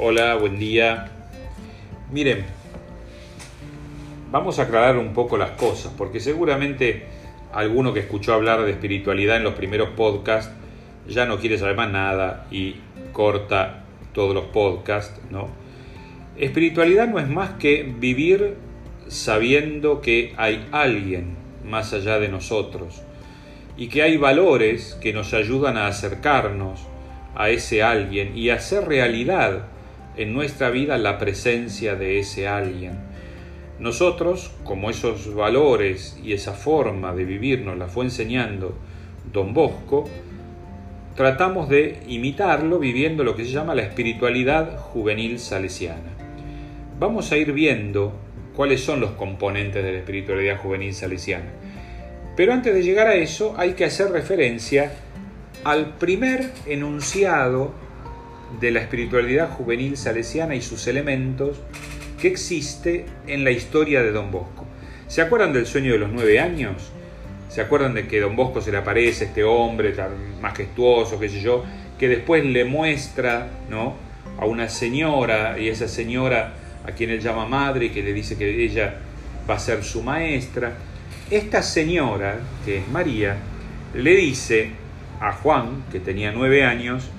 Hola, buen día. Miren, vamos a aclarar un poco las cosas, porque seguramente alguno que escuchó hablar de espiritualidad en los primeros podcasts ya no quiere saber más nada y corta todos los podcasts, ¿no? Espiritualidad no es más que vivir sabiendo que hay alguien más allá de nosotros y que hay valores que nos ayudan a acercarnos a ese alguien y hacer realidad en nuestra vida la presencia de ese alguien. Nosotros, como esos valores y esa forma de vivir nos la fue enseñando don Bosco, tratamos de imitarlo viviendo lo que se llama la espiritualidad juvenil salesiana. Vamos a ir viendo cuáles son los componentes de la espiritualidad juvenil salesiana. Pero antes de llegar a eso hay que hacer referencia al primer enunciado de la espiritualidad juvenil salesiana y sus elementos que existe en la historia de Don Bosco. ¿Se acuerdan del sueño de los nueve años? ¿Se acuerdan de que Don Bosco se le aparece este hombre tan majestuoso, qué sé yo, que después le muestra ¿no? a una señora y esa señora a quien él llama madre y que le dice que ella va a ser su maestra? Esta señora, que es María, le dice a Juan, que tenía nueve años,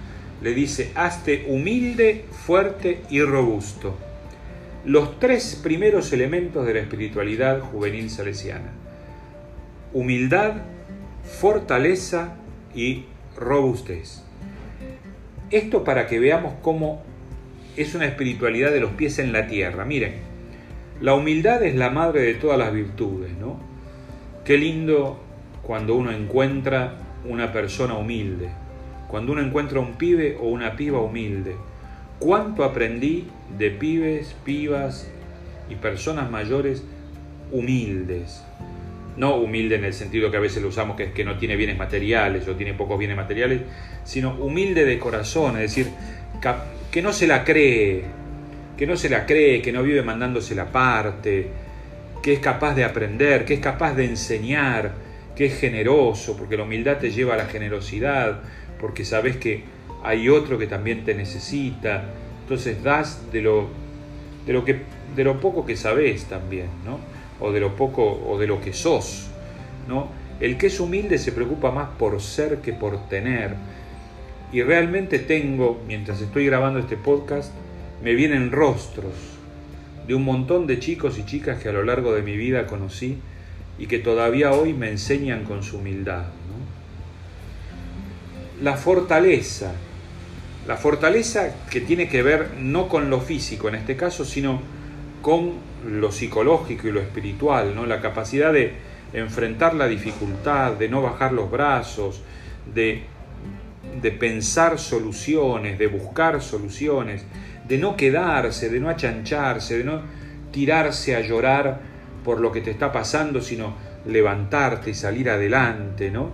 le dice, hazte humilde, fuerte y robusto. Los tres primeros elementos de la espiritualidad juvenil salesiana. Humildad, fortaleza y robustez. Esto para que veamos cómo es una espiritualidad de los pies en la tierra. Miren, la humildad es la madre de todas las virtudes, ¿no? Qué lindo cuando uno encuentra una persona humilde, cuando uno encuentra un pibe o una piba humilde. ¿Cuánto aprendí de pibes, pibas y personas mayores humildes? No humilde en el sentido que a veces lo usamos que es que no tiene bienes materiales o tiene pocos bienes materiales, sino humilde de corazón, es decir, que no se la cree, que no se la cree, que no vive mandándose la parte, que es capaz de aprender, que es capaz de enseñar, que es generoso, porque la humildad te lleva a la generosidad, porque sabes que hay otro que también te necesita, entonces das de lo, de lo, que, de lo poco que sabes también, ¿no? o de lo poco o de lo que sos. ¿no? El que es humilde se preocupa más por ser que por tener. Y realmente tengo, mientras estoy grabando este podcast, me vienen rostros de un montón de chicos y chicas que a lo largo de mi vida conocí y que todavía hoy me enseñan con su humildad la fortaleza. La fortaleza que tiene que ver no con lo físico en este caso, sino con lo psicológico y lo espiritual, ¿no? La capacidad de enfrentar la dificultad, de no bajar los brazos, de, de pensar soluciones, de buscar soluciones, de no quedarse, de no achancharse, de no tirarse a llorar por lo que te está pasando, sino levantarte y salir adelante, ¿no?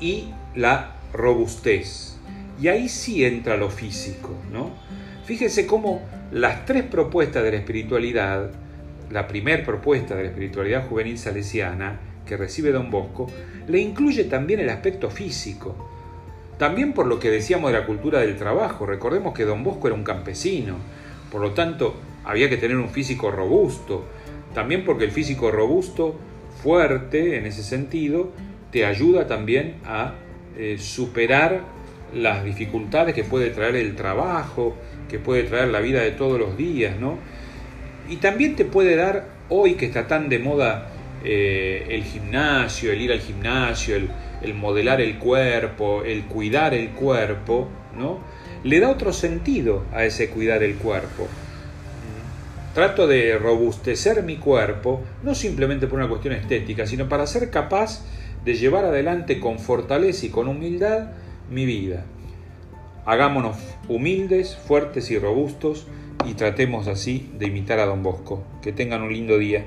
Y la robustez. Y ahí sí entra lo físico, ¿no? Fíjense cómo las tres propuestas de la espiritualidad, la primera propuesta de la espiritualidad juvenil salesiana que recibe Don Bosco, le incluye también el aspecto físico. También por lo que decíamos de la cultura del trabajo, recordemos que Don Bosco era un campesino, por lo tanto había que tener un físico robusto, también porque el físico robusto, fuerte en ese sentido, te ayuda también a eh, superar las dificultades que puede traer el trabajo, que puede traer la vida de todos los días, ¿no? Y también te puede dar, hoy que está tan de moda eh, el gimnasio, el ir al gimnasio, el, el, modelar el cuerpo, el cuidar el cuerpo, ¿no? Le da otro sentido a ese cuidar el cuerpo. Trato de robustecer mi cuerpo, no simplemente por una cuestión estética, sino para ser capaz de llevar adelante con fortaleza y con humildad mi vida. Hagámonos humildes, fuertes y robustos y tratemos así de imitar a don Bosco. Que tengan un lindo día.